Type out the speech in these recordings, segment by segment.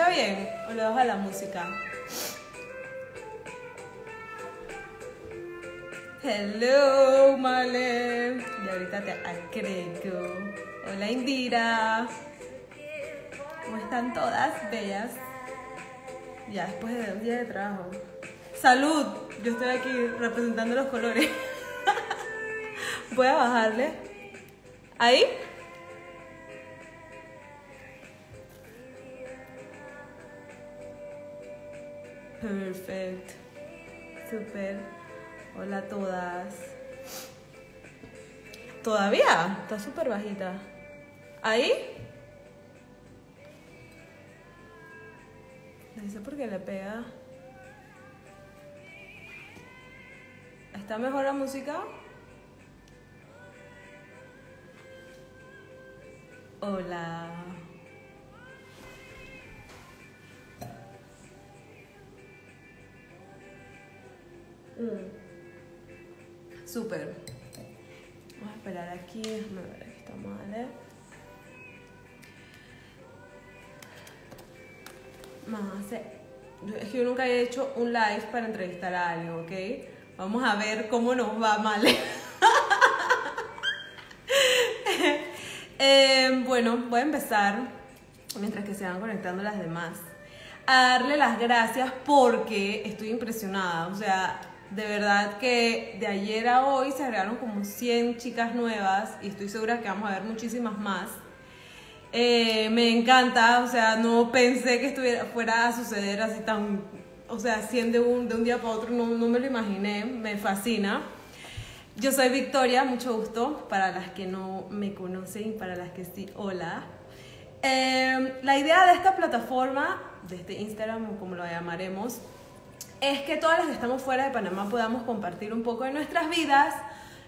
escucha bien o le bajo la música? Hello, Male. Y ahorita te agrego. Hola, Indira. ¿Cómo están todas bellas? Ya después de un día de trabajo. Salud. Yo estoy aquí representando los colores. Voy a bajarle. ¿Ahí? Perfecto. Super. Hola a todas. ¿Todavía? Está súper bajita. ¿Ahí? No sé por qué le pega. ¿Está mejor la música? Hola. Mm. Súper. Vamos a esperar aquí. Déjame ver que está mal. Más, es que yo nunca he hecho un live para entrevistar a alguien, ¿ok? Vamos a ver cómo nos va mal. eh, bueno, voy a empezar, mientras que se van conectando las demás, a darle las gracias porque estoy impresionada. O sea, de verdad que de ayer a hoy se agregaron como 100 chicas nuevas y estoy segura que vamos a ver muchísimas más. Eh, me encanta, o sea, no pensé que estuviera, fuera a suceder así tan, o sea, haciendo un, de un día para otro, no, no me lo imaginé, me fascina. Yo soy Victoria, mucho gusto, para las que no me conocen, para las que sí, hola. Eh, la idea de esta plataforma, de este Instagram, como lo llamaremos, es que todas las que estamos fuera de Panamá podamos compartir un poco de nuestras vidas,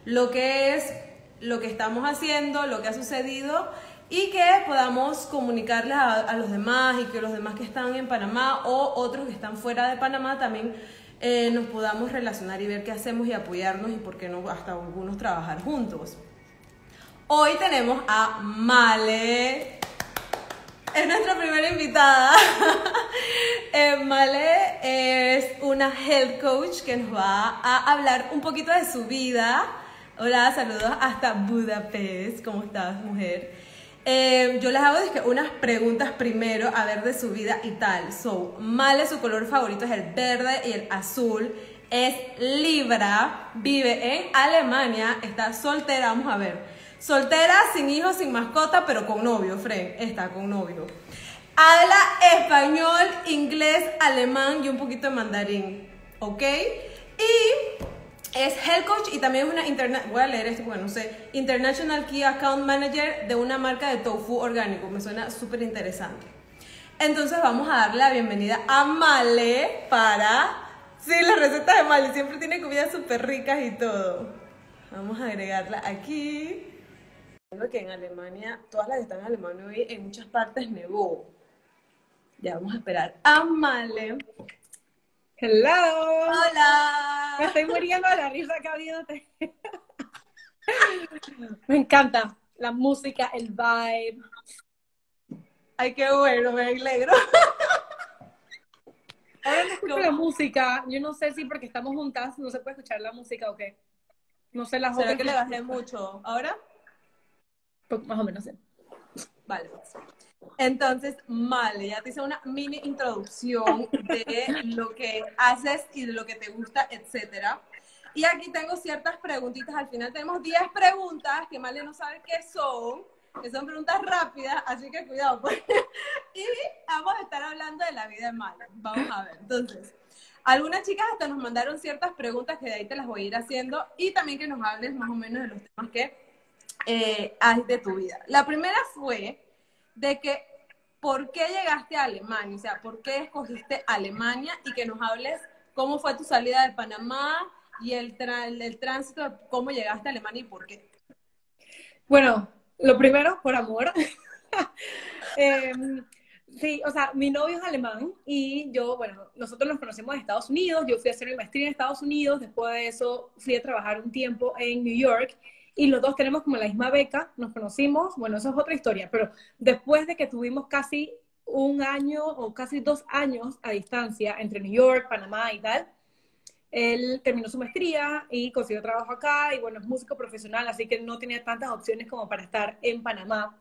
lo que es, lo que estamos haciendo, lo que ha sucedido y que podamos comunicarles a, los demás y que los demás que están en Panamá o otros que están fuera de Panamá también eh, nos podamos relacionar y ver qué hacemos y apoyarnos y por qué no hasta algunos trabajar juntos. Hoy tenemos a Male. Es nuestra primera invitada. Eh, Male es una health coach que nos va a hablar un poquito de su vida. Hola, saludos hasta Budapest. ¿Cómo estás, mujer? Eh, yo les hago unas preguntas primero, a ver de su vida y tal. So, Male, su color favorito es el verde y el azul. Es Libra, vive en Alemania, está soltera, vamos a ver. Soltera, sin hijos, sin mascota, pero con novio, Fred, está con novio. Habla español, inglés, alemán y un poquito de mandarín, ¿ok? Y es health coach y también es una interna voy a leer esto bueno no sé. International key account manager de una marca de tofu orgánico. Me suena súper interesante entonces vamos a darle la bienvenida a Male para sí las recetas de Male. Siempre tiene comidas súper ricas y todo. Vamos a agregarla aquí que en Alemania todas las que están en Alemania hoy en muchas partes nevó ya vamos a esperar a Male Hello. Hola. Me estoy muriendo de la risa acá viéndote. Me encanta la música, el vibe. Ay, qué bueno, me alegro. Ahora no escucho la música. Yo no sé si porque estamos juntas no se puede escuchar la música o qué. No sé las ¿Será que le bajé mucho? ¿Ahora? Pues, más o menos. Vale. Entonces, Male, ya te hice una mini introducción de lo que haces y de lo que te gusta, etcétera. Y aquí tengo ciertas preguntitas. Al final tenemos 10 preguntas que Male no sabe qué son, que son preguntas rápidas, así que cuidado. Pues. y vamos a estar hablando de la vida de Male. Vamos a ver. Entonces, algunas chicas hasta nos mandaron ciertas preguntas que de ahí te las voy a ir haciendo y también que nos hables más o menos de los temas que eh, hay de tu vida. La primera fue de que por qué llegaste a Alemania, o sea, por qué escogiste Alemania y que nos hables cómo fue tu salida de Panamá y el, el tránsito, cómo llegaste a Alemania y por qué. Bueno, lo primero, por amor. Em, Sí, o sea, mi novio es alemán y yo, bueno, nosotros nos conocemos en Estados Unidos, yo fui a hacer mi maestría en Estados Unidos, después de eso fui a trabajar un tiempo en New York y los dos tenemos como la misma beca, nos conocimos, bueno, eso es otra historia, pero después de que tuvimos casi un año o casi dos años a distancia entre New York, Panamá y tal, él terminó su maestría y consiguió trabajo acá y bueno, es músico profesional, así que no tenía tantas opciones como para estar en Panamá.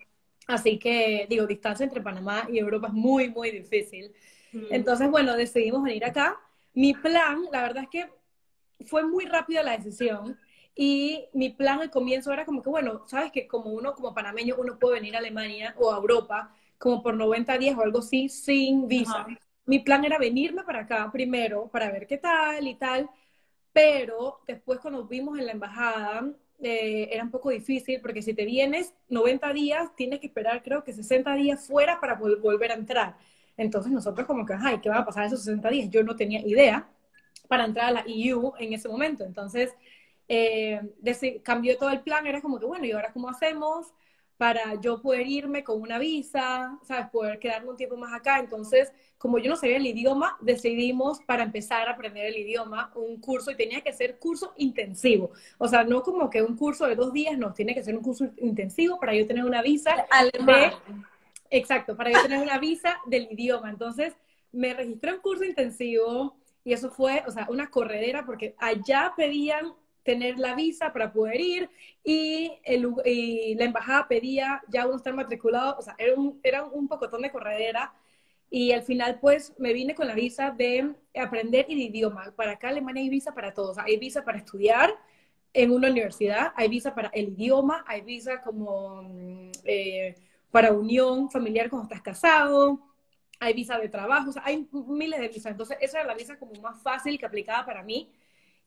Así que, digo, distancia entre Panamá y Europa es muy, muy difícil. Mm. Entonces, bueno, decidimos venir acá. Mi plan, la verdad es que fue muy rápida la decisión y mi plan al comienzo era como que, bueno, sabes que como uno, como panameño, uno puede venir a Alemania o a Europa como por 90 días o algo así sin visa mi plan era venirme para acá primero para ver qué tal y tal, pero después cuando vimos en la embajada eh, era un poco difícil porque si te vienes 90 días, tienes que esperar creo que 60 días fuera para volver a entrar. Entonces nosotros como que, ay, ¿qué va a pasar esos 60 días? Yo no tenía idea para entrar a la EU en ese momento. Entonces eh, cambió todo el plan, era como que, bueno, ¿y ahora cómo hacemos? para yo poder irme con una visa, ¿sabes? Poder quedarme un tiempo más acá. Entonces, como yo no sabía el idioma, decidimos para empezar a aprender el idioma un curso y tenía que ser curso intensivo. O sea, no como que un curso de dos días, no, tiene que ser un curso intensivo para yo tener una visa alemán. exacto, para yo tener una visa del idioma. Entonces, me registré un curso intensivo y eso fue, o sea, una corredera porque allá pedían tener la visa para poder ir y, el, la embajada pedía ya uno estar matriculado, o sea, era un, era un pocotón de corredera y al final pues me vine con la visa de aprender el idioma. Para acá Alemania hay visa para todos, hay visa para estudiar en una universidad, hay visa para el idioma, hay visa como mm, eh, para unión familiar cuando estás casado, hay visa de trabajo, o sea, hay miles de visas. Entonces, esa era la visa como más fácil que aplicaba para mí.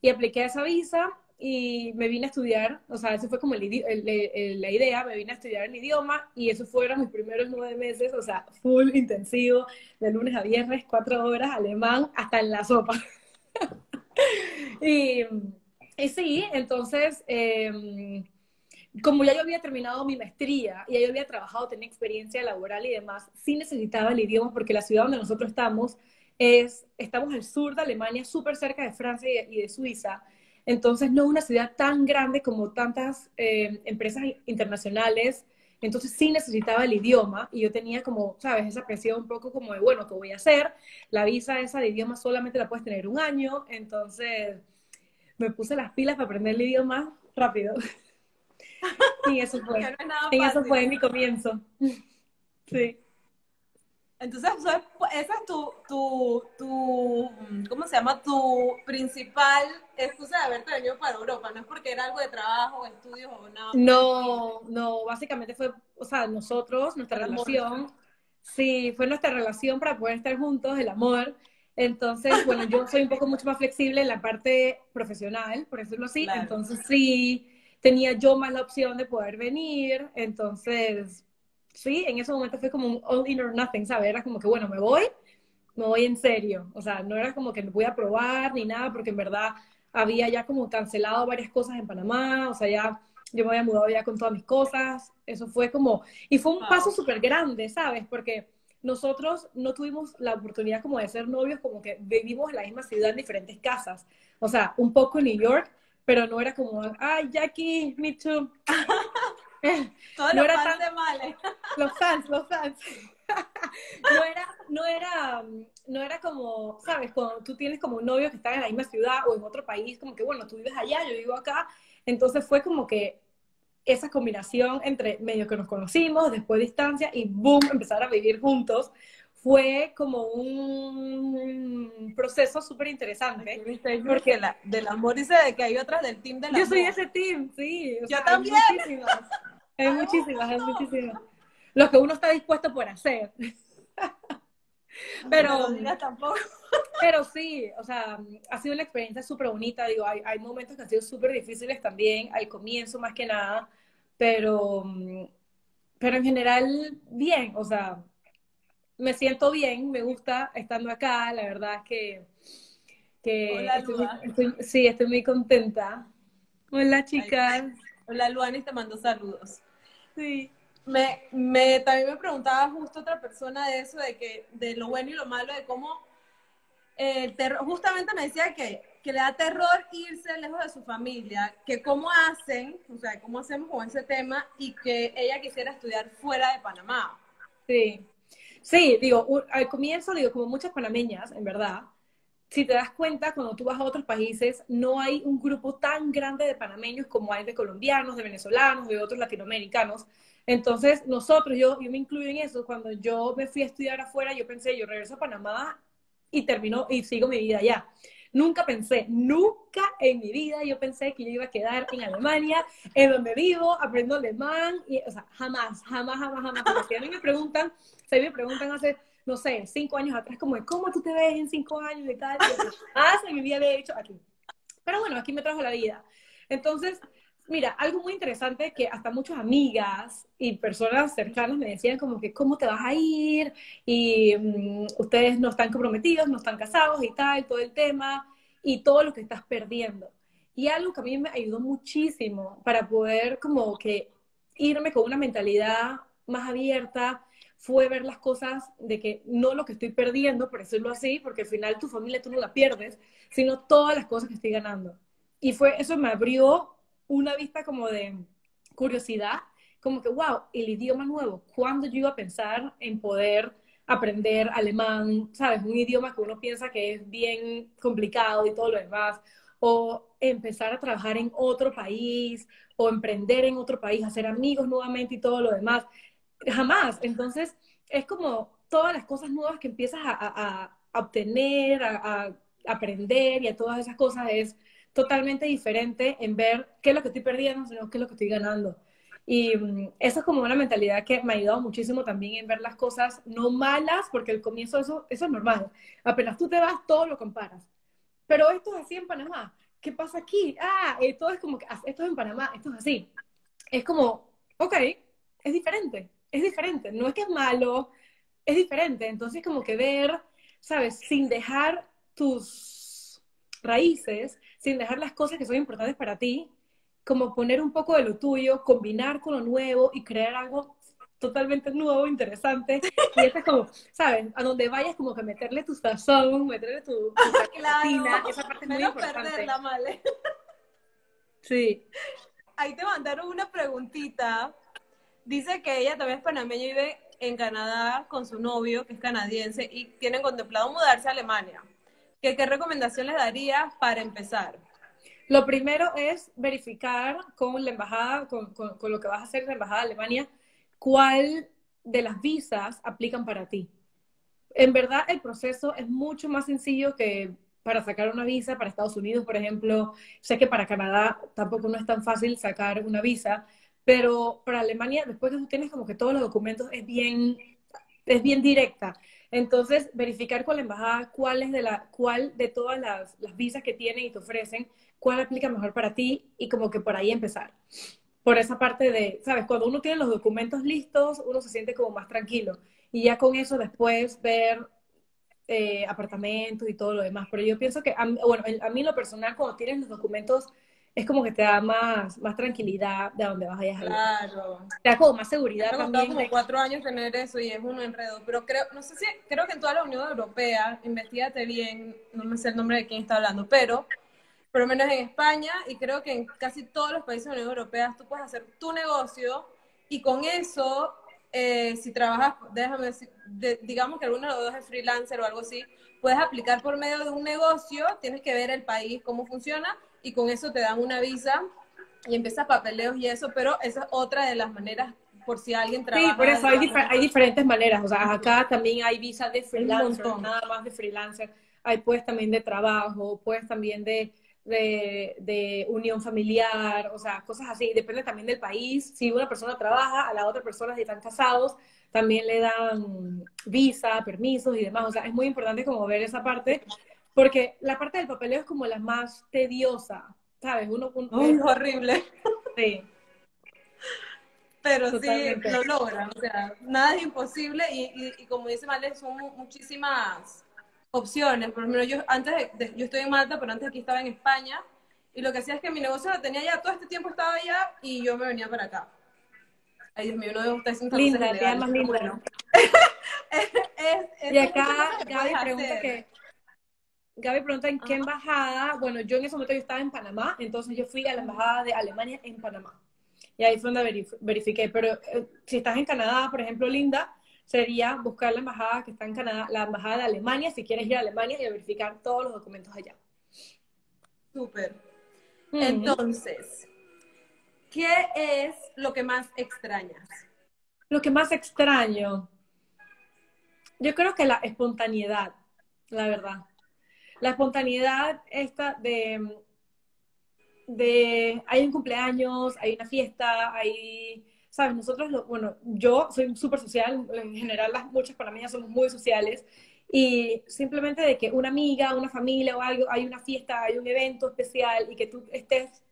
Y apliqué esa visa y me vine a estudiar, o sea, eso fue como el, la idea, me vine a estudiar el idioma y eso fueron mis primeros nueve meses, o sea, full intensivo, de lunes a viernes, cuatro horas, alemán, hasta en la sopa. y, y, sí, entonces, em, como ya yo había terminado mi maestría y ya yo había trabajado, tenía experiencia laboral y demás, sí necesitaba el idioma porque la ciudad donde nosotros estamos es, estamos al sur de Alemania, súper cerca de Francia y de Suiza. Entonces, no una ciudad tan grande como tantas eh, empresas internacionales. Entonces, sí necesitaba el idioma y yo tenía como, ¿sabes? Esa presión un poco como de, bueno, ¿qué voy a hacer? La visa esa de idioma solamente la puedes tener un año. Entonces, me puse las pilas para aprender el idioma rápido. y eso fue. y eso fue mi comienzo. sí. Entonces, esa es tu, tu, tu, ¿cómo se llama? Tu principal excusa de haberte venido para Europa. No es porque era algo de trabajo, estudios o nada. No, no, básicamente fue, o sea, nosotros, nuestra relación, sí, fue nuestra relación para poder estar juntos, el amor. Entonces, bueno, yo soy un poco mucho más flexible en la parte profesional, por decirlo así. Entonces, sí, tenía yo más la opción de poder venir. Entonces, sí, en ese momento fue como un all in or nothing, ¿sabes? Era como que, bueno, me voy, me voy en serio. O sea, no era como que me voy a probar ni nada, porque en verdad había ya como cancelado varias cosas en Panamá, o sea, ya yo me había mudado ya con todas mis cosas. Eso fue como, y fue un paso súper grande, ¿sabes? Porque nosotros no tuvimos la oportunidad como de ser novios, como que vivimos en la misma ciudad en diferentes casas. O sea, un poco en New York, pero no era como, ay, Jackie, me too. Todos los fans de Male. Los fans, los fans. no era, no era, no era como, sabes, cuando tú tienes como un novio que está en la misma ciudad o en otro país, como que bueno, tú vives allá, yo vivo acá, entonces fue como que esa combinación entre medio que nos conocimos, después distancia y boom, empezar a vivir juntos, fue como un proceso súper interesante. Porque la, del amor dice de que hay otras del team del amor. Yo soy ese team, sí. Yo también. Hay muchísimas, hay muchísimas. Lo que uno está dispuesto por hacer. pero, tampoco. pero sí, o sea, ha sido una experiencia súper bonita. Digo, hay, hay momentos que han sido súper difíciles también, al comienzo más que nada, pero, pero en general, bien, o sea, me siento bien, me gusta estando acá, la verdad es que, que Hola, estoy, sí, estoy muy contenta. Hola, chicas. Hola, Luanis, te mando saludos. Sí. me, me, también me preguntaba justo otra persona de eso, de que, de lo bueno y lo malo, de cómo el terror, justamente me decía que, que le da terror irse lejos de su familia, que cómo hacen, o sea, cómo hacemos con ese tema y que ella quisiera estudiar fuera de Panamá. Sí, sí, digo, al comienzo, digo, como muchas panameñas, en verdad, si te das cuenta, cuando tú vas a otros países, no hay un grupo tan grande de panameños como hay de colombianos, de venezolanos, de otros latinoamericanos. Entonces, nosotros, yo, yo me incluyo en eso, cuando yo me fui a estudiar afuera, yo pensé, yo regreso a Panamá y termino y sigo mi vida allá. Nunca pensé, nunca en mi vida yo pensé que yo iba a quedar en Alemania, en donde vivo, aprendo alemán, y, o sea, jamás, jamás, jamás, jamás. si a mí me preguntan, si me preguntan hace, no sé, cinco años atrás, como, ¿cómo tú te ves en cinco años y tal? Ah, mi vida había hecho aquí. Pero bueno, aquí me trajo la vida. Entonces, Mira, algo muy interesante que hasta muchas amigas y personas cercanas me decían como que, ¿cómo te vas a ir? Y mm, ustedes no están comprometidos, no están casados y tal, todo el tema, y todo lo que estás perdiendo. Y algo que a mí me ayudó muchísimo para poder como que irme con una mentalidad más abierta fue ver las cosas de que no lo que estoy perdiendo, por decirlo así, porque al final tu familia tú no la pierdes, sino todas las cosas que estoy ganando. Y fue, eso me abrió una vista como de curiosidad, como que, wow, el idioma nuevo, ¿cuándo yo iba a pensar en poder aprender alemán, sabes, un idioma que uno piensa que es bien complicado y todo lo demás, o empezar a trabajar en otro país, o emprender en otro país, hacer amigos nuevamente y todo lo demás? Jamás. Entonces, es como todas las cosas nuevas que empiezas a, obtener, a, a aprender y a todas esas cosas es totalmente diferente en ver qué es lo que estoy perdiendo, sino qué es lo que estoy ganando. Y mm, eso es como una mentalidad que me ha ayudado muchísimo también en ver las cosas no malas, porque el comienzo eso, eso es normal. Apenas tú te vas, todo lo comparas. Pero esto es así en Panamá. ¿Qué pasa aquí? Ah, esto es como que ah, esto es en Panamá, esto es así. Es como, ok, es diferente, es diferente. No es que es malo, es diferente. Entonces como que ver, ¿sabes? Sin dejar tus raíces, sin dejar las cosas que son importantes para ti, como poner un poco de lo tuyo, combinar con lo nuevo y crear algo totalmente nuevo, interesante. Y eso es como, ¿sabes? A donde vayas, como que meterle tu sazón, meterle tu, tu claro. esa parte es muy importante. perderla, Male. Sí. Ahí te mandaron una preguntita. Dice que ella también es panameña y vive en Canadá con su novio, que es canadiense, y tienen contemplado mudarse a Alemania. ¿Qué, recomendación les daría para empezar? Lo primero es verificar con la embajada, con, con, lo que vas a hacer en la embajada de Alemania, cuál de las visas aplican para ti. En verdad, el proceso es mucho más sencillo que para sacar una visa para Estados Unidos, por ejemplo. Sé que para Canadá tampoco no es tan fácil sacar una visa, pero para Alemania, después que tú tienes como que todos los documentos, es bien, es bien directa. Entonces, verificar con la embajada cuál es de la, cuál de todas las, las visas que tienen y te ofrecen, cuál aplica mejor para ti y como que por ahí empezar. Por esa parte de, sabes, cuando uno tiene los documentos listos, uno se siente como más tranquilo. Y ya con eso después ver eh, apartamentos y todo lo demás. Pero yo pienso que, bueno, a mí lo personal, cuando tienes los documentos es como que te da más, más tranquilidad de dónde vas a viajar. Claro. Te da como más seguridad me también. como cuatro años tener eso y es un enredo. Pero creo, no sé si, creo que en toda la Unión Europea, investigate bien, no me sé el nombre de quién está hablando, pero por lo menos en España y creo que en casi todos los países de la Unión Europea tú puedes hacer tu negocio y con eso, eh, si trabajas, déjame decir, digamos que alguno de los dos es freelancer o algo así, puedes aplicar por medio de un negocio, tienes que ver el país, cómo funciona y con eso te dan una visa y empiezas papeleos y eso, pero esa es otra de las maneras por si alguien trabaja. Sí, por eso hay, hay, diferentes maneras. O sea, acá también hay visa de freelancer, nada más de freelancer. Hay pues también de trabajo, pues también de, de, de, unión familiar, o sea, cosas así. Depende también del país. Si una persona trabaja, a la otra persona, si están casados, también le dan visa, permisos y demás. O sea, es muy importante como ver esa parte porque la parte del papeleo es como la más tediosa, ¿sabes? Uno, es horrible. Sí. Pero sí, lo logran. O sea, nada es imposible y, y, como dice Male, son muchísimas opciones. Por ejemplo, yo antes, de, yo estoy en Malta, pero antes aquí estaba en España y lo que hacía es que mi negocio lo tenía ya, todo este tiempo estaba allá y yo me venía para acá. Ay, Dios mío, no me gusta eso. Linda, te más linda. Bueno. y acá Gaby pregunta que Gaby pregunta en qué embajada. Bueno, yo en ese momento yo estaba en Panamá, entonces yo fui a la embajada de Alemania en Panamá. Y ahí fue donde verifiqué. Pero eh, si estás en Canadá, por ejemplo, Linda, sería buscar la embajada que está en Canadá, la embajada de Alemania, si quieres ir a Alemania y verificar todos los documentos allá. Súper. Entonces, ¿qué es lo que más extrañas? Lo que más extraño. Yo creo que la espontaneidad, la verdad. La espontaneidad esta de, de hay un cumpleaños, hay una fiesta, hay, sabes, nosotros, bueno, yo soy súper social, en general las muchas mí somos muy sociales, y simplemente de que una amiga, una familia o algo, hay una fiesta, hay un evento especial y que tú estés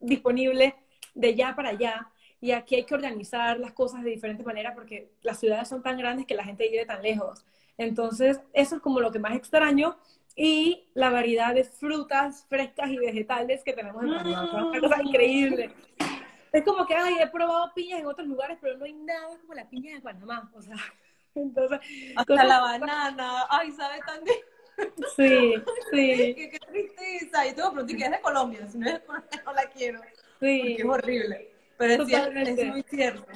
disponible de ya para allá. Y aquí hay que organizar las cosas de diferentes maneras porque las ciudades son tan grandes que la gente vive tan lejos. Entonces, eso es como lo que más extraño y la variedad de frutas frescas y vegetales que tenemos en Panamá. Es una cosa increíble. Es como que, ay, he probado piñas en otros lugares, pero no hay nada como la piña de Panamá. O sea, entonces... Hasta la banana. Ay, sabe tan bien. Sí, sí. qué, qué, tristeza. Y tengo preguntar que es de Colombia, si no es de Colombia no la quiero. Sí. Porque es horrible. Pero es, cierto, es muy cierto.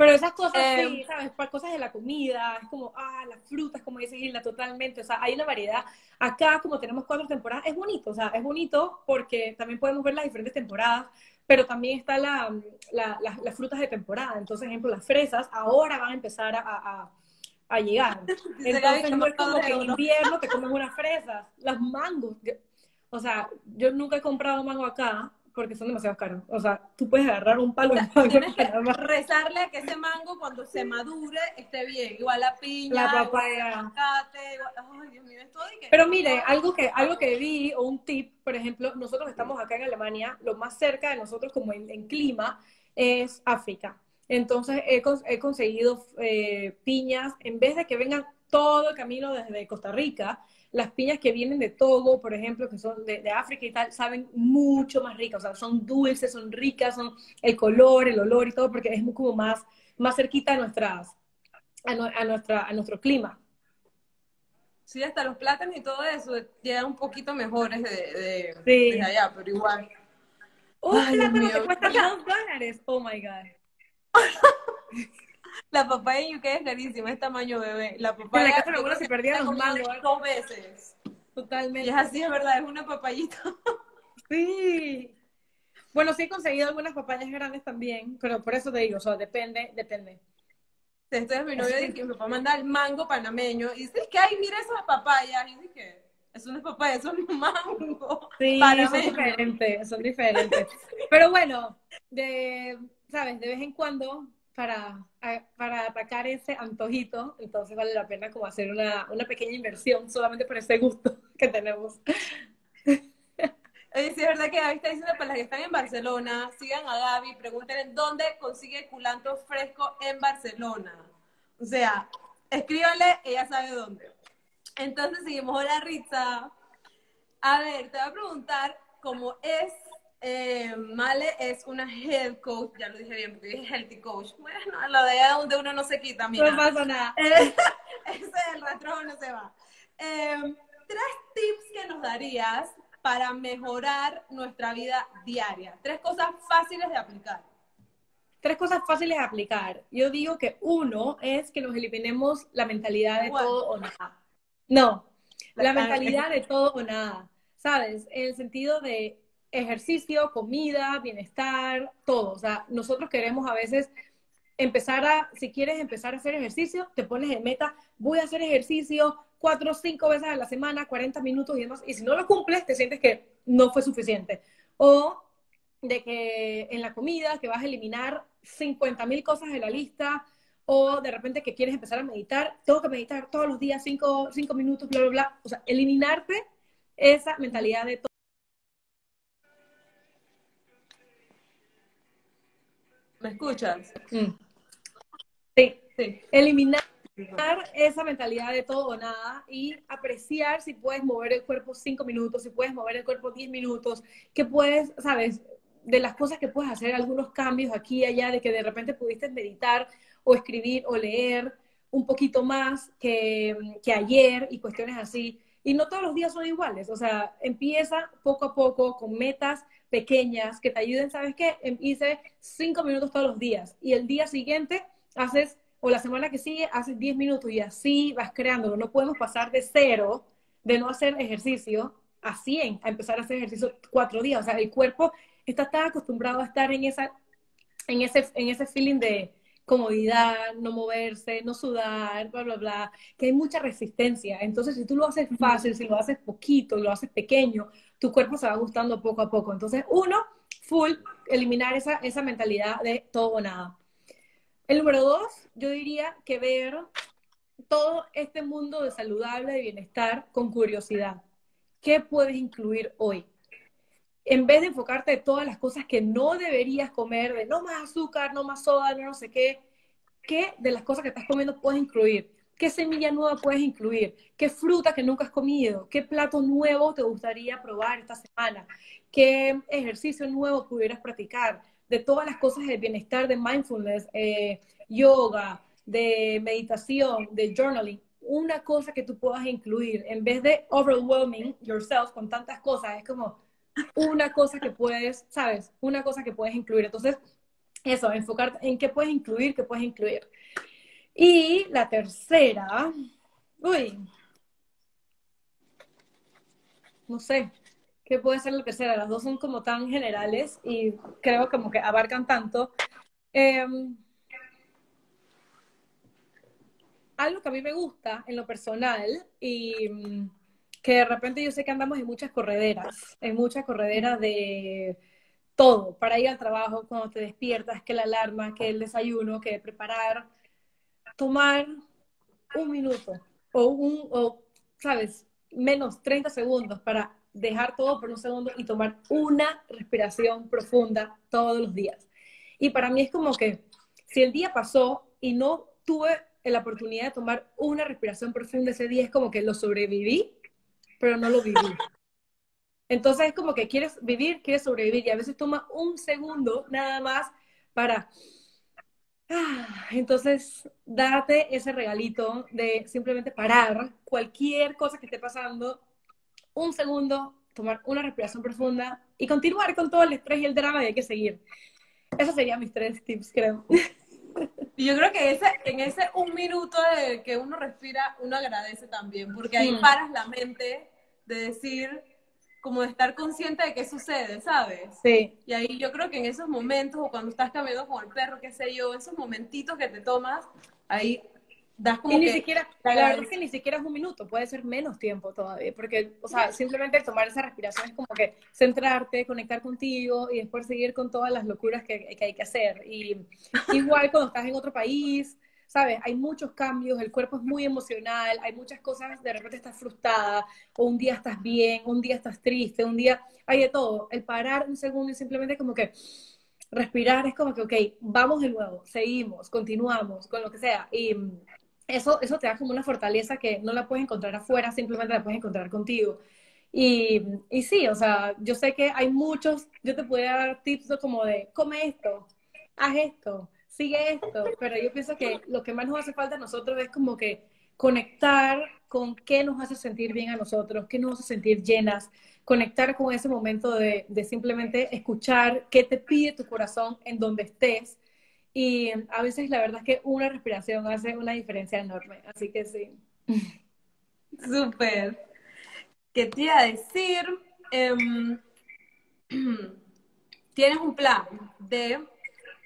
Pero esas cosas, sí, em, ¿sabes? Cosas de la comida, es como, ah, las frutas, como dice Gilda, totalmente. O sea, hay una variedad. Acá, como tenemos cuatro temporadas, es bonito. O sea, es bonito porque también podemos ver las diferentes temporadas, pero también están la, la, las frutas de temporada. Entonces, ejemplo, las fresas ahora van a empezar a, a, a llegar. Entonces, no es como que en invierno te comes unas fresas. Las mangos. O sea, yo nunca he comprado mango acá, porque son demasiado caros. O sea, tú puedes agarrar un palo de mango. Tienes que rezarle a que ese mango cuando se madure esté bien. Igual la piña, la papaya. Igual Ay, Dios mío, esto que... Pero mire, algo que, algo que vi, o un tip, por ejemplo, nosotros estamos acá en Alemania, lo más cerca de nosotros como en, clima es África. Entonces he, he conseguido eh, piñas, en vez de que vengan todo el camino desde Costa Rica, las piñas que vienen de Togo, por ejemplo, que son de, África y tal, saben mucho más ricas, o sea, son dulces, son ricas, son el color, el olor y todo, porque es como más, más cerquita a, nuestras, a, nuestra, a nuestro clima. Sí, hasta los plátanos y todo eso llegan un poquito mejores de, de, allá, pero igual. Un plátano te cuesta dos dólares. Oh my God. La papaya en UK es carísima, es tamaño bebé. La papaya. En la casa de se perdían los mangos. Dos veces. Totalmente. Y es así, es verdad, es una papayita. Sí. Bueno, sí he conseguido algunas papayas grandes también, pero por eso te digo, o sea, depende, depende. Entonces mi novio dice que mi papá manda el mango panameño y dice que, ay, mira esas papayas. Y dice eso no es papaya, eso es mango. Sí, son diferentes, son diferentes. Pero bueno, de, ¿sabes? De vez en cuando para, para atacar ese antojito, entonces vale la pena como hacer una, una pequeña inversión solamente por ese gusto que tenemos. Oye, sí, es verdad que Gaby está diciendo para las que están en Barcelona, sigan a Gaby, pregúntenle dónde consigue culanto fresco en Barcelona. O sea, escríbanle, ella sabe dónde. Entonces seguimos. Hola, Ritza. A ver, te voy a preguntar cómo es eh, Male es una head coach, ya lo dije bien porque es healthy coach. Bueno, lo de donde uno no se quita, mira. No pasa nada. ese el retro no se va. Em, tres tips que nos darías para mejorar nuestra vida diaria. Tres cosas fáciles de aplicar. Tres cosas fáciles de aplicar. Yo digo que uno es que nos eliminemos la mentalidad de todo o nada. No, la mentalidad de todo o nada. ¿Sabes? En el sentido de ejercicio, comida, bienestar, todo. O sea, nosotros queremos a veces empezar a, si quieres empezar a hacer ejercicio, te pones en meta, voy a hacer ejercicio cuatro o cinco veces a la semana, 40 minutos y demás, y si no lo cumples, te sientes que no fue suficiente. O de que en la comida, que vas a eliminar 50 mil cosas de la lista, o de repente que quieres empezar a meditar, tengo que meditar todos los días cinco, cinco minutos, bla, bla, bla. O sea, eliminarte esa mentalidad de ¿Me escuchas? Mm. Sí. sí. Eliminar esa mentalidad de todo o nada y apreciar si puedes mover el cuerpo cinco minutos, si puedes mover el cuerpo diez minutos, que puedes, sabes, de las cosas que puedes hacer, algunos cambios aquí y allá, de que de repente pudiste meditar o escribir o leer un poquito más que, que ayer y cuestiones así. Y no todos los días son iguales, o sea, empieza poco a poco con metas pequeñas que te ayuden, ¿sabes qué? Em, hice cinco minutos todos los días y el día siguiente haces, o la semana que sigue, haces diez minutos y así vas creándolo. No podemos pasar de cero, de no hacer ejercicio, a 100, a empezar a hacer ejercicio cuatro días. O sea, el cuerpo está tan acostumbrado a estar en, esa, en, ese, en ese feeling de comodidad, no moverse, no sudar, bla, bla, bla, que hay mucha resistencia. Entonces, si tú lo haces fácil, si lo haces poquito, lo haces pequeño, tu cuerpo se va gustando poco a poco. Entonces, uno, full, eliminar esa, esa mentalidad de todo o nada. El número dos, yo diría que ver todo este mundo de saludable, de bienestar, con curiosidad. ¿Qué puedes incluir hoy? En vez de enfocarte en todas las cosas que no deberías comer, de no más azúcar, no más soda, no, no sé qué, ¿qué de las cosas que estás comiendo puedes incluir? ¿Qué semilla nueva puedes incluir? ¿Qué fruta que nunca has comido? ¿Qué plato nuevo te gustaría probar esta semana? ¿Qué ejercicio nuevo pudieras practicar? De todas las cosas de bienestar, de mindfulness, eh, yoga, de meditación, de journaling, una cosa que tú puedas incluir, en vez de overwhelming yourself con tantas cosas, es como una cosa que puedes, ¿sabes? Una cosa que puedes incluir. Entonces, eso, enfocarte en qué puedes incluir, qué puedes incluir. Y la tercera, uy, no sé, ¿qué puede ser la tercera? Las dos son como tan generales y creo como que abarcan tanto. Eh, algo que a mí me gusta en lo personal y mm, que de repente yo sé que andamos en muchas correderas, en muchas correderas de todo, para ir al trabajo, cuando te despiertas, que la alarma, que el desayuno, que preparar, tomar un minuto o un, o, sabes, menos 30 segundos para dejar todo por un segundo y tomar una respiración profunda todos los días. Y para mí es como que si el día pasó y no tuve la oportunidad de tomar una respiración profunda ese día, es como que lo sobreviví, pero no lo viví. Entonces es como que quieres vivir, quieres sobrevivir y a veces toma un segundo nada más para... Ah, entonces, date ese regalito de simplemente parar cualquier cosa que esté pasando, un segundo, tomar una respiración profunda y continuar con todo el estrés y el drama y hay que seguir. Esos serían mis tres tips, creo. Y yo creo que ese, en ese un minuto de que uno respira, uno agradece también, porque ahí paras la mente de decir, como de estar consciente de qué sucede, ¿sabes? Sí. Y ahí yo creo que en esos momentos, o cuando estás caminando con el perro, qué sé yo, esos momentitos que te tomas, ahí y ni siquiera, la verdad es que ni siquiera es un minuto, puede ser menos tiempo todavía, porque, o sea, simplemente tomar esa respiración es como que centrarte, conectar contigo y después seguir con todas las locuras que, que hay que hacer. Y igual cuando estás en otro país, ¿sabes? Hay muchos cambios, el cuerpo es muy emocional, hay muchas cosas, de repente estás frustrada, o un día estás bien, un día estás triste, un día hay de todo. El parar un segundo y simplemente como que respirar es como que, ok, vamos de nuevo, seguimos, continuamos, con lo que sea. Y eso, eso te da como una fortaleza que no la puedes encontrar afuera, simplemente la puedes encontrar contigo. Y, y sí, o sea, yo sé que hay muchos, yo te puedo dar tips como de, come esto, haz esto, sigue esto, pero yo pienso que lo que más nos hace falta a nosotros es como que conectar con qué nos hace sentir bien a nosotros, qué nos hace sentir llenas, conectar con ese momento de, simplemente escuchar qué te pide tu corazón en donde estés y a veces la verdad es que una respiración hace una diferencia enorme, así que sí. Súper. ¿Qué te iba a decir? Em, tienes un plan de...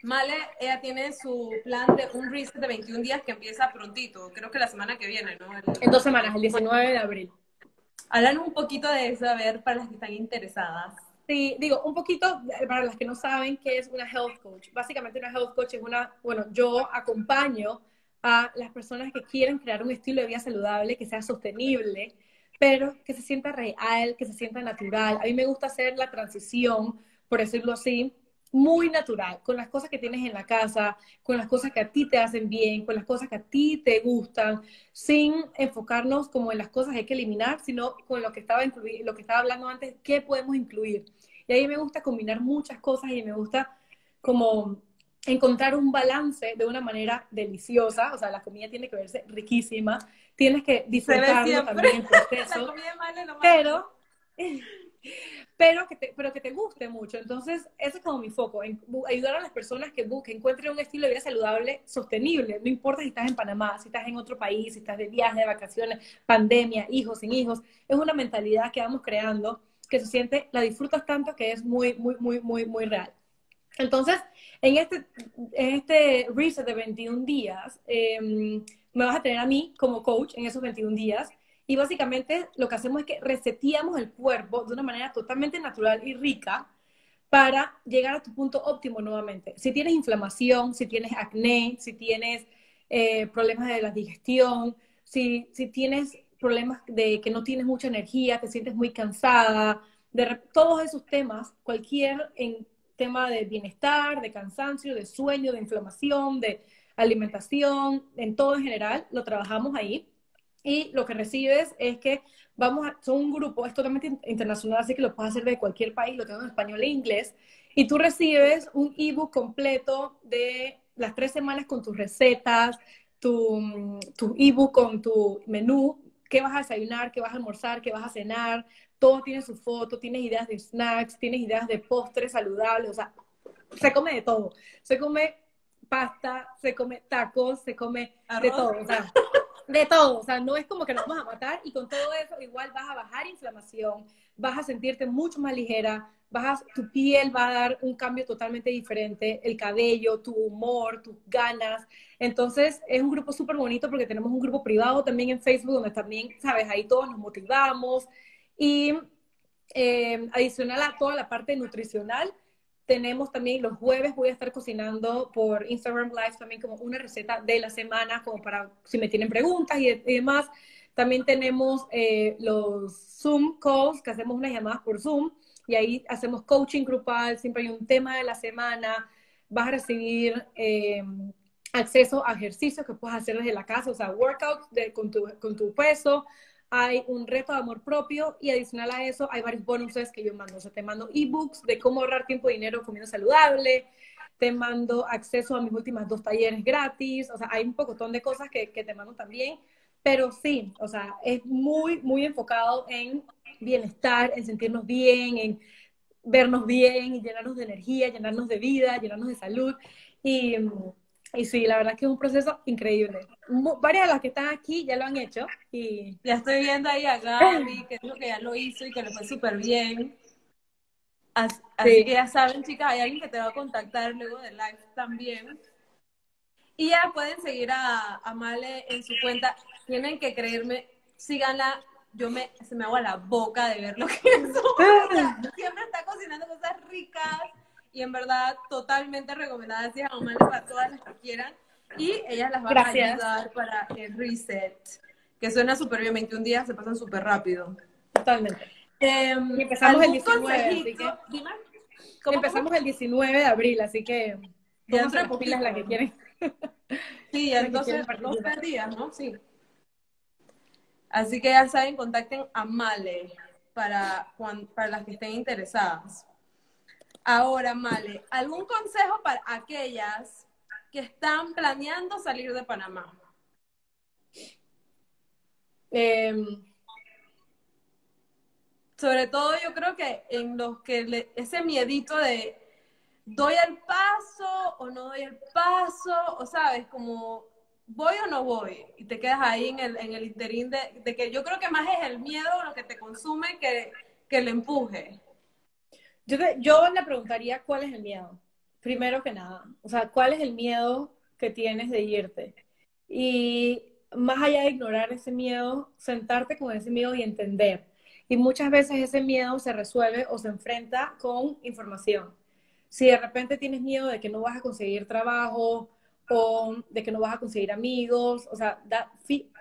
Male, ella tiene su plan de un reset de 21 días que empieza prontito, creo que la semana que viene, ¿no? en dos semanas, el 19 de abril. Háblanos un poquito de eso, a ver, para las que están interesadas. Sí, digo, un poquito eh, para las que no saben qué es una health coach. Básicamente una health coach es una, bueno, yo acompaño a las personas que quieren crear un estilo de vida saludable que sea sostenible, pero que se sienta real, que se sienta natural. A mí me gusta hacer la transición, por decirlo así, muy natural, con las cosas que tienes en la casa, con las cosas que a ti te hacen bien, con las cosas que a ti te gustan, sin enfocarnos como en las cosas que hay que eliminar, sino con lo que estaba, lo que estaba hablando antes, qué podemos incluir. Y ahí me gusta combinar muchas cosas y me gusta como encontrar un balance de una manera deliciosa, o sea, la comida tiene que verse riquísima, tienes que disfrutarlo también el proceso, pero, pero, que te, pero que te guste mucho. Entonces, ese es como mi foco, en ayudar a las personas que busquen, encuentren un estilo de vida saludable, sostenible, no importa si estás en Panamá, si estás en otro país, si estás de viaje, de vacaciones, pandemia, hijos, sin hijos, es una mentalidad que vamos creando que se siente, la disfrutas tanto que es muy, muy, muy, muy, muy real. Entonces, en este, en este reset de 21 días, em, me vas a tener a mí como coach en esos 21 días. Y básicamente lo que hacemos es que reseteamos el cuerpo de una manera totalmente natural y rica para llegar a tu punto óptimo nuevamente. Si tienes inflamación, si tienes acné, si tienes eh, problemas de la digestión, si, si tienes problemas de que no tienes mucha energía, te sientes muy cansada, de todos esos temas, cualquier en tema de bienestar, de cansancio, de sueño, de inflamación, de alimentación, en todo en general, lo trabajamos ahí. Y lo que recibes es que vamos a, son un grupo, es totalmente internacional, así que lo puedes hacer de cualquier país, lo tengo en español e inglés, y tú recibes un ebook completo de las tres semanas con tus recetas, tu, tu ebook con tu menú, qué vas a desayunar, qué vas a almorzar, qué vas a cenar, todo tiene su foto, tienes ideas de snacks, tienes ideas de postres saludables, o sea, se come de todo. Se come pasta, se come tacos, se come de todo, o sea, de todo, o sea, no es como que nos vamos a matar y con todo eso igual vas a bajar inflamación, vas a sentirte mucho más ligera, vas tu piel va a dar un cambio totalmente diferente, el cabello, tu humor, tus ganas. Entonces es un grupo súper bonito porque tenemos un grupo privado también en Facebook donde también, sabes, ahí todos nos motivamos, y eh, adicional a toda la parte nutricional, tenemos también los jueves voy a estar cocinando por Instagram Live también como una receta de la semana, como para si me tienen preguntas y, demás. También tenemos eh, los Zoom calls, que hacemos unas llamadas por Zoom, y ahí hacemos coaching grupal, siempre hay un tema de la semana, vas a recibir eh, acceso a ejercicios que puedes hacer desde la casa, o sea, workouts con, tu, con tu peso, hay un reto de amor propio y adicional a eso hay varios bonuses que yo mando. O sea, te mando ebooks de cómo ahorrar tiempo y dinero comiendo saludable, te mando acceso a mis últimas dos talleres gratis, o sea, hay un pocotón de cosas que, que te mando también, pero sí, o sea, es muy, muy enfocado en bienestar, en sentirnos bien, en vernos bien y llenarnos de energía, llenarnos de vida, llenarnos de salud. Y y sí, la verdad que es un proceso increíble. Varias de las que están aquí ya lo han hecho y ya estoy viendo ahí a Gaby, que es lo que ya lo hizo y que le fue súper bien. Así, que ya saben, chicas, hay alguien que te va a contactar luego del live también. Y ya pueden seguir a, a Male en su cuenta. Tienen que creerme, síganla. Yo me, se me hago la boca de ver lo que es. Siempre está cocinando cosas ricas y en verdad totalmente recomendada a mamás para todas las que quieran y ellas las van a ayudar para el reset, que suena súper bien, 21 días se pasan súper rápido. Totalmente. Em, empezamos el 19, empezamos el 19 de abril, así que ya entre pupilas la que quieren. Sí, entonces dos días, ¿no? Sí. Así que ya saben, contacten a Male para, para las que estén interesadas. Ahora, Male, ¿algún consejo para aquellas que están planeando salir de Panamá? Em, sobre todo yo creo que en los que ese miedito de doy el paso o no doy el paso, o sabes, como voy o no voy, y te quedas ahí en el, en el interín de, que yo creo que más es el miedo lo que te consume que, que el empuje. Yo, le preguntaría cuál es el miedo, primero que nada. O sea, cuál es el miedo que tienes de irte. Y más allá de ignorar ese miedo, sentarte con ese miedo y entender. Y muchas veces ese miedo se resuelve o se enfrenta con información. Si de repente tienes miedo de que no vas a conseguir trabajo o de que no vas a conseguir amigos, o sea,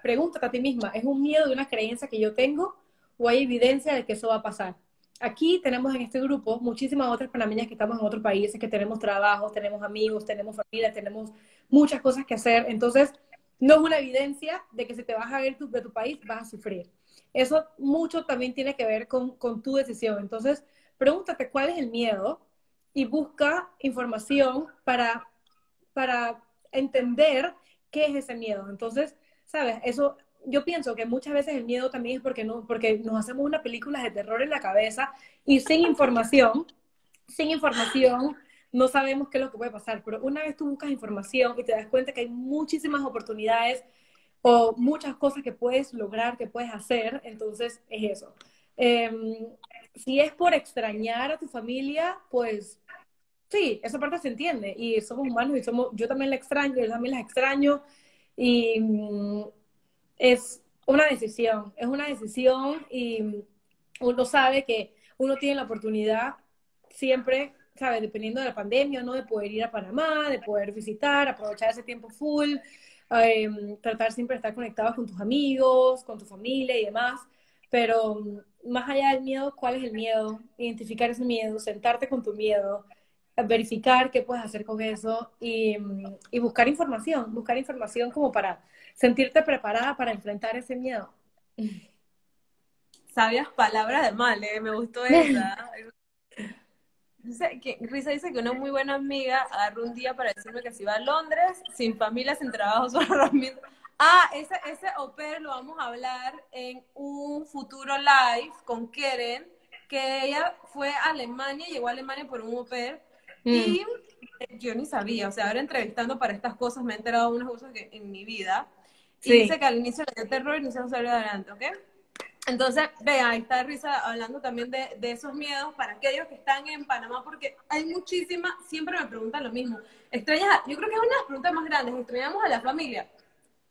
pregúntate a ti misma, ¿es un miedo de una creencia que yo tengo o hay evidencia de que eso va a pasar? Aquí tenemos en este grupo muchísimas otras panameñas que estamos en otros países, que tenemos trabajo, tenemos amigos, tenemos familia, tenemos muchas cosas que hacer. Entonces, no es una evidencia de que si te vas a ir de tu país vas a sufrir. Eso mucho también tiene que ver con, con tu decisión. Entonces, pregúntate cuál es el miedo y busca información para, para entender qué es ese miedo. Entonces, ¿sabes? Eso, yo pienso que muchas veces el miedo también es porque, no, porque nos hacemos una película de terror en la cabeza y sin información, sin información, no sabemos qué es lo que puede pasar. Pero una vez tú buscas información y te das cuenta que hay muchísimas oportunidades o muchas cosas que puedes lograr, que puedes hacer, entonces es eso. Em, si es por extrañar a tu familia, pues sí, esa parte se entiende y somos humanos y somos, yo también la extraño, yo también las extraño y mm, es una decisión, es una decisión y uno sabe que uno tiene la oportunidad siempre, ¿sabes? Dependiendo de la pandemia, ¿no? De poder ir a Panamá, de poder visitar, aprovechar ese tiempo full, em, tratar siempre de estar conectados con tus amigos, con tu familia y demás, pero mm, más allá del miedo, ¿cuál es el miedo? Identificar ese miedo, sentarte con tu miedo, verificar qué puedes hacer con eso y, y, buscar información, buscar información como para sentirte preparada para enfrentar ese miedo. Sabias palabras de mal, ¿eh? me gustó esa. Que, Risa dice que una muy buena amiga agarró un día para decirme que se iba a Londres, sin familia, sin trabajo, solo. Ah, ese, ese au pair lo vamos a hablar en un futuro live con Keren, que ella fue a Alemania, llegó a Alemania por un au pair, y mm. yo ni sabía, o sea, ahora entrevistando para estas cosas me he enterado de unas cosas que en mi vida, y dice que al inicio le dio terror y no se salió adelante, ¿ok? Entonces, vean, ahí está Risa hablando también de, de, esos miedos para aquellos que están en Panamá, porque hay muchísimas, siempre me preguntan lo mismo. Extrañas, yo creo que es una de las preguntas más grandes, ¿extrañamos a la familia?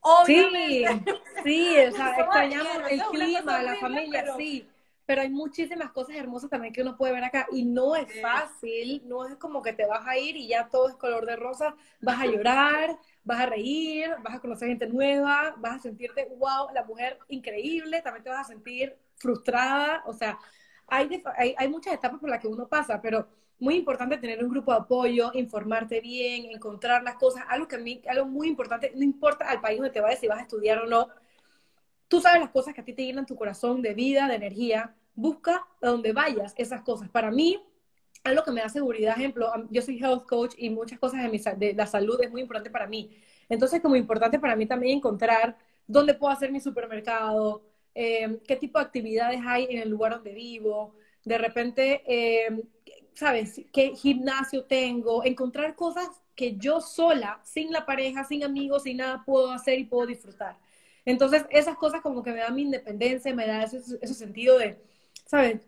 Obviamente. Sí, sí, o sea, extrañamos el clima, la familia, sí pero hay muchísimas cosas hermosas también que uno puede ver acá y no es fácil, no es como que te vas a ir y ya todo es color de rosa, vas a llorar, vas a reír, vas a conocer gente nueva, vas a sentirte, wow, la mujer increíble, también te vas a sentir frustrada, o sea, hay, hay, hay muchas etapas por las que uno pasa, pero muy importante tener un grupo de apoyo, informarte bien, encontrar las cosas, algo que a mí, algo muy importante, no importa al país donde te vayas, si vas a estudiar o no, Tú sabes las cosas que a ti te llenan tu corazón de vida, de energía. Busca a donde vayas esas cosas. Para mí, algo que me da seguridad, ejemplo, yo soy health coach y muchas cosas de, mi, de la salud es muy importante para mí. Entonces, como importante para mí también encontrar dónde puedo hacer mi supermercado, eh, qué tipo de actividades hay en el lugar donde vivo, de repente, eh, ¿sabes? ¿Qué gimnasio tengo? Encontrar cosas que yo sola, sin la pareja, sin amigos, sin nada, puedo hacer y puedo disfrutar. Entonces, esas cosas como que me dan mi independencia, me da ese, ese sentido de, ¿sabes?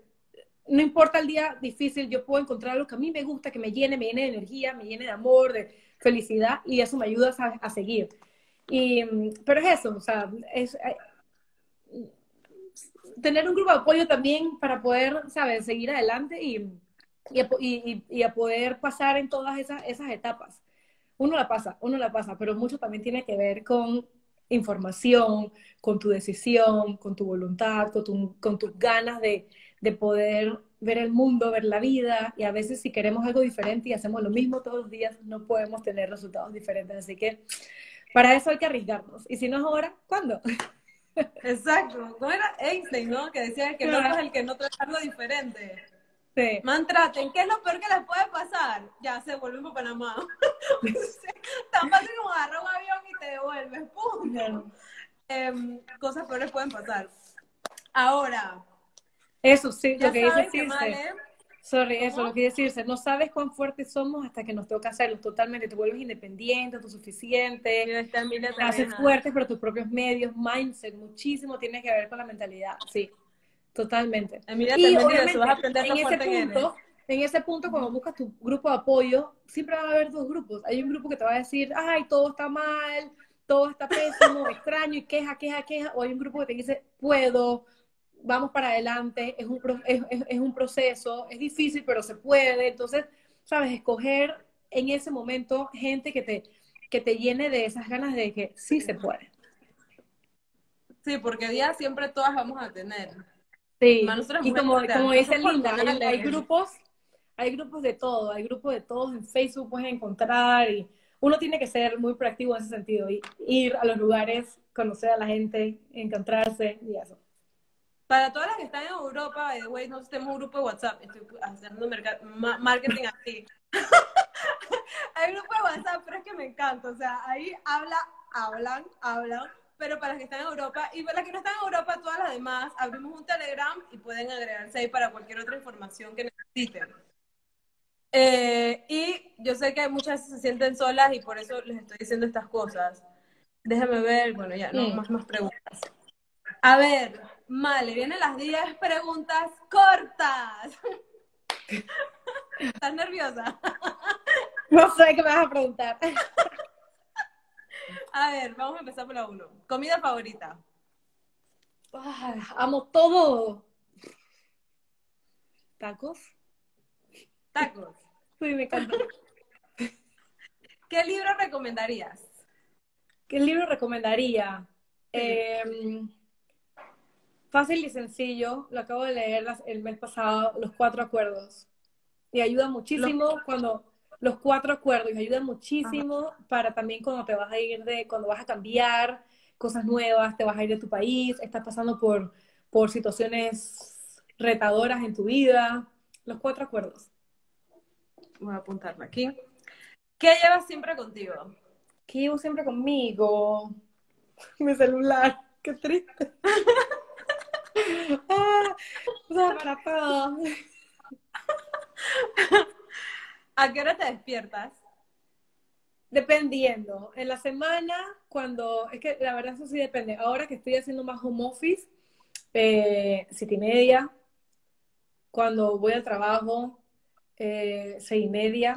No importa el día difícil, yo puedo encontrar lo que a mí me gusta, que me llene, me llene de energía, me llene de amor, de felicidad, y eso me ayuda a, a seguir. Y, pero es eso, o sea, es, eh, tener un grupo de apoyo también para poder, ¿sabes?, seguir adelante y, y, y, y, a poder pasar en todas esas, esas etapas. Uno la pasa, uno la pasa, pero mucho también tiene que ver con información, con tu decisión, con tu voluntad, con, con tus ganas de, de, poder ver el mundo, ver la vida. Y a veces si queremos algo diferente y hacemos lo mismo todos los días, no podemos tener resultados diferentes. Así que para eso hay que arriesgarnos. Y si no es ahora, ¿cuándo? Exacto. ¿Cómo era Einstein, no? Que decía que no es el que no trata algo diferente. Sí. Mantraten, ¿qué es lo peor que les puede pasar? Ya se vuelven para Panamá. Tan fácil como agarrar un avión y te devuelves. ¡Pum! Em, cosas peores pueden pasar. Ahora. Eso sí, lo que dice Circe. Sorry, eso, lo que decirse. No sabes cuán fuertes somos hasta que nos toca hacerlo totalmente. Te vuelves independiente, autosuficiente. Haces fuertes por tus propios medios, mindset, muchísimo tiene que ver con la mentalidad. Sí. Totalmente. y obviamente, vas a aprender en ese punto, en ese punto, cuando buscas tu grupo de apoyo, siempre va a haber dos grupos. Hay un grupo que te va a decir, ay, todo está mal, todo está pésimo, extraño, y queja, queja, queja. O hay un grupo que te dice, puedo, vamos para adelante, es un, es, es un proceso, es difícil, pero se puede. Entonces, sabes, escoger en ese momento gente que te, que te llene de esas ganas de que sí se puede. Sí, porque día siempre todas vamos a tener. Sí, y como, como dice Linda, hay, grupos, hay grupos de todo, hay grupos de todos en Facebook puedes encontrar y uno tiene que ser muy proactivo en ese sentido, y ir a los lugares, conocer a la gente, encontrarse y eso. Para todas las que están en Europa, by the way, nosotros tenemos un grupo de WhatsApp. Estoy haciendo marketing así. Hay un grupo de WhatsApp, pero es que me encanta. O sea, ahí habla, hablan, hablan. Pero para las que están en Europa y para las que no están en Europa, todas las demás, abrimos un Telegram y pueden agregarse ahí para cualquier otra información que necesiten. Eh, y yo sé que muchas se sienten solas y por eso les estoy diciendo estas cosas. Déjame ver, bueno, ya, no, más, más preguntas. A ver, Male, vienen las 10 preguntas cortas. ¿Estás nerviosa? No sé qué me vas a preguntar. A ver, vamos a empezar por la 1. Comida favorita. amo todo. ¿Tacos? Tacos. Sí, me encanta. ¿Qué libro recomendarías? ¿Qué libro recomendaría? Em, fácil y sencillo, lo acabo de leer el mes pasado, Los Cuatro Acuerdos. Y ayuda muchísimo cuando los cuatro acuerdos y ayuda muchísimo para también cuando te vas a ir de, cuando vas a cambiar cosas nuevas, te vas a ir de tu país, estás pasando por, por situaciones retadoras en tu vida. Los cuatro acuerdos. Voy a apuntarme aquí. ¿Qué llevas siempre contigo? ¿Qué llevo siempre conmigo? Mi celular. Qué triste. ah, o sea, para todo. ¿A qué hora te despiertas? Dependiendo. En la semana, cuando, es que la verdad eso sí depende. Ahora que estoy haciendo más home office, eh, siete y media. Cuando voy al trabajo, eh, seis y media.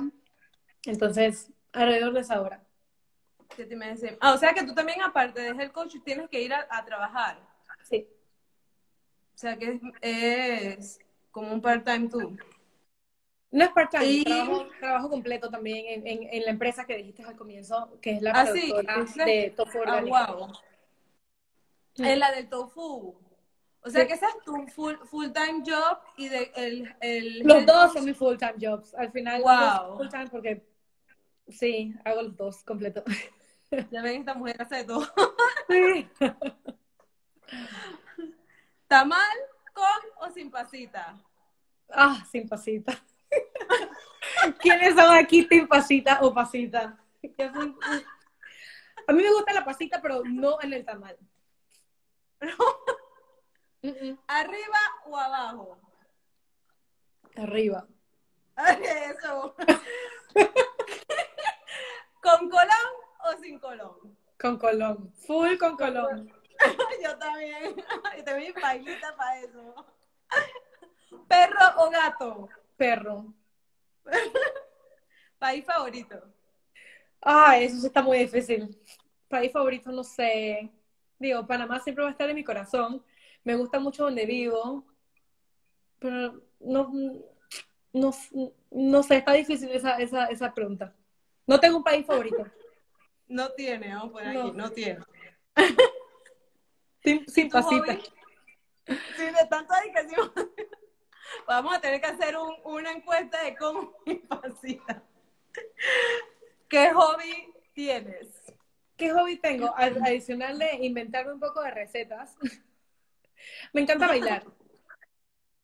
Entonces, alrededor de esa hora. Siete y media. Ah, o sea que tú también, aparte de ser coach, tienes que ir a, trabajar. Sí. O sea que es como un part-time tú. No es part-time, trabajo, completo también en, la empresa que dijiste al comienzo, que es la ah, productora de tofu ah, wow. Es la del tofu. O sea que ese es tu full, full time job y de el, el Los dos son mis full time jobs. Al final, wow. full time porque sí, hago los dos completo. Ya ven, esta mujer hace de todo. Sí. ¿Tamal con o sin pasita? Ah, sin pasita. ¿Quiénes son aquí team pasita o pasita? A mí me gusta la pasita, pero no en el tamal. ¿Arriba o abajo? Arriba. Eso. ¿Con colón o sin colón? Con colón. Full con colón. Yo también. Y te mi pailita para eso. ¿Perro o gato? Perro. País favorito. Ah, eso sí está muy difícil. País favorito, no sé. Digo, Panamá siempre va a estar en mi corazón. Me gusta mucho donde vivo. Pero no, no, no sé, está difícil esa, esa, esa pregunta. No tengo un país favorito. No tiene, vamos por aquí, no, tiene. Sin, sin pasita. Sí, de tanto dedicación. Vamos a tener que hacer una encuesta de cómo me fascina. ¿Qué hobby tienes? ¿Qué hobby tengo? Adicional de inventarme un poco de recetas. me encanta bailar.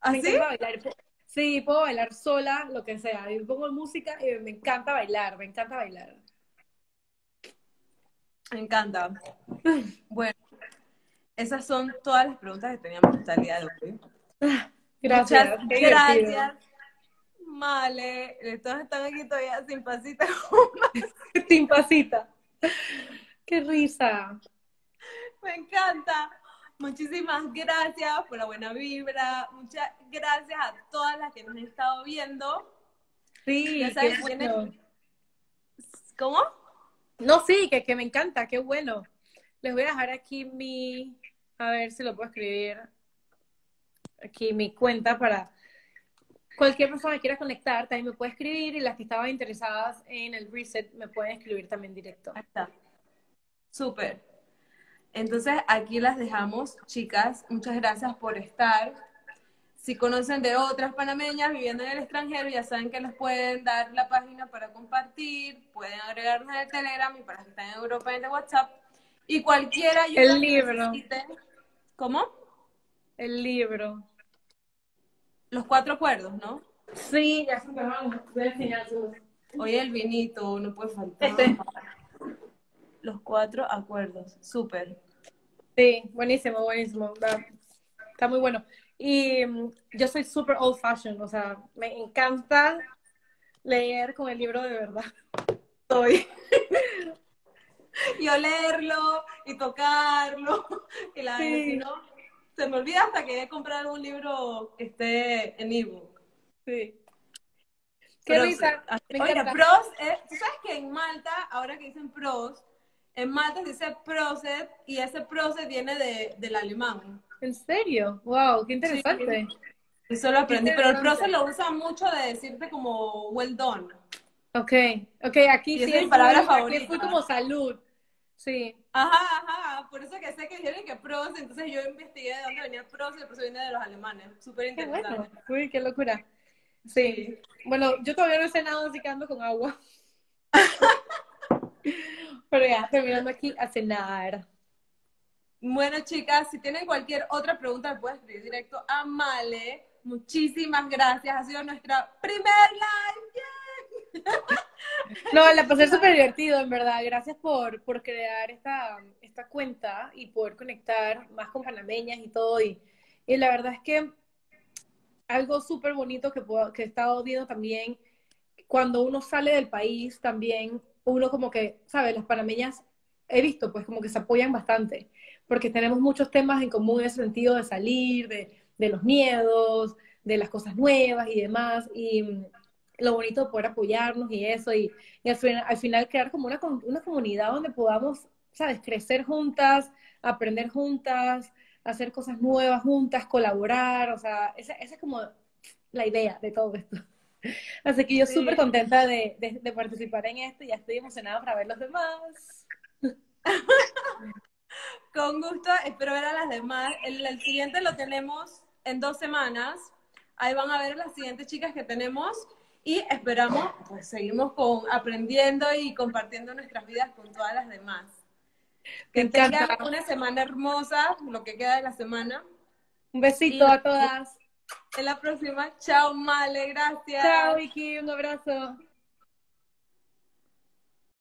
¿Ah, me encanta bailar. Sí, puedo bailar sola, lo que sea. Yo pongo música y me encanta bailar, me encanta bailar. Me encanta. Bueno, esas son todas las preguntas que teníamos el día de hoy. Gracias. Muchas gracias. Vale, todos están aquí todavía sin pasita. sin pasita. Qué risa. Me encanta. Muchísimas gracias por la buena vibra. Muchas gracias a todas las que nos han estado viendo. Sí, ¿Cómo? No, sí, que, que me encanta, qué bueno. Les voy a dejar aquí mi, a ver si lo puedo escribir aquí mi cuenta para cualquier persona que quiera conectar, también me puede escribir y las que estaban interesadas en el reset me pueden escribir también directo. Ahí está. Súper. Entonces aquí las dejamos, chicas. Muchas gracias por estar. Si conocen de otras panameñas viviendo en el extranjero, ya saben que les pueden dar la página para compartir, pueden agregarnos en el Telegram y para los que están en Europa en el WhatsApp. Y cualquiera El libro. ¿Cómo? El libro. Los cuatro acuerdos, ¿no? Sí, ya se me van. Voy a enseñárselos. Oye, el vinito, no puede faltar. Este. Los cuatro acuerdos, súper. Sí, buenísimo, buenísimo. Está, está muy bueno. Y mm, yo soy super old fashioned, o sea, me encanta leer con el libro de verdad. Soy. Yo leerlo y tocarlo, y la Sí. si no, se me olvida hasta que he comprado un libro que esté en ebook. Sí. Qué Pero, risa. Me pros, eh, tú sabes que en Malta, ahora que dicen pros, en Malta se dice proset y ese proset viene de, del alemán. ¿En serio? Wow, qué interesante. Eso lo aprendí, pero el proset lo usa mucho de decirte como well done. Ok, ok, aquí Y sí esa es mi es palabra full- aquí favorita. fue como salud. Sí. Ajá, ajá, por eso que sé que dijeron que proset, entonces yo investigué de dónde venía el proset, el proset viene de los alemanes. Súper interesante. bueno. Uy, qué locura. Sí. Bueno, yo todavía no he cenado así que ando con agua. Pero ya, terminando aquí a cenar. Bueno, chicas, si tienen cualquier otra pregunta, pueden escribir directo a Male. Muchísimas gracias. Ha sido nuestra primer live. No, la pasé súper divertido, en verdad. Gracias por, por crear esta, esta cuenta y poder conectar más con panameñas y todo. Y, y la verdad es que algo súper bonito que, que he estado viendo también, cuando uno sale del país, también uno como que, ¿sabes? Las panameñas he visto pues como que se apoyan bastante, porque tenemos muchos temas en común en ese sentido de salir, de, de los miedos, de las cosas nuevas y demás. Y lo bonito de poder apoyarnos y eso, y, y al, final, al final crear como una, una comunidad donde podamos, ¿sabes? Crecer juntas, aprender juntas, hacer cosas nuevas juntas, colaborar, o sea, esa, esa es como la idea de todo esto. Así que yo Sí. súper contenta de, de, de participar en esto y ya estoy emocionada para ver los demás. Con gusto, espero ver a las demás. El, el siguiente lo tenemos en dos semanas. Ahí van a ver las siguientes chicas que tenemos y esperamos, pues seguimos con aprendiendo y compartiendo nuestras vidas con todas las demás. Que tengan una semana hermosa, lo que queda de la semana. Un besito Y- a todas. En la próxima, chao Male, gracias. Chao, Vicky, un abrazo.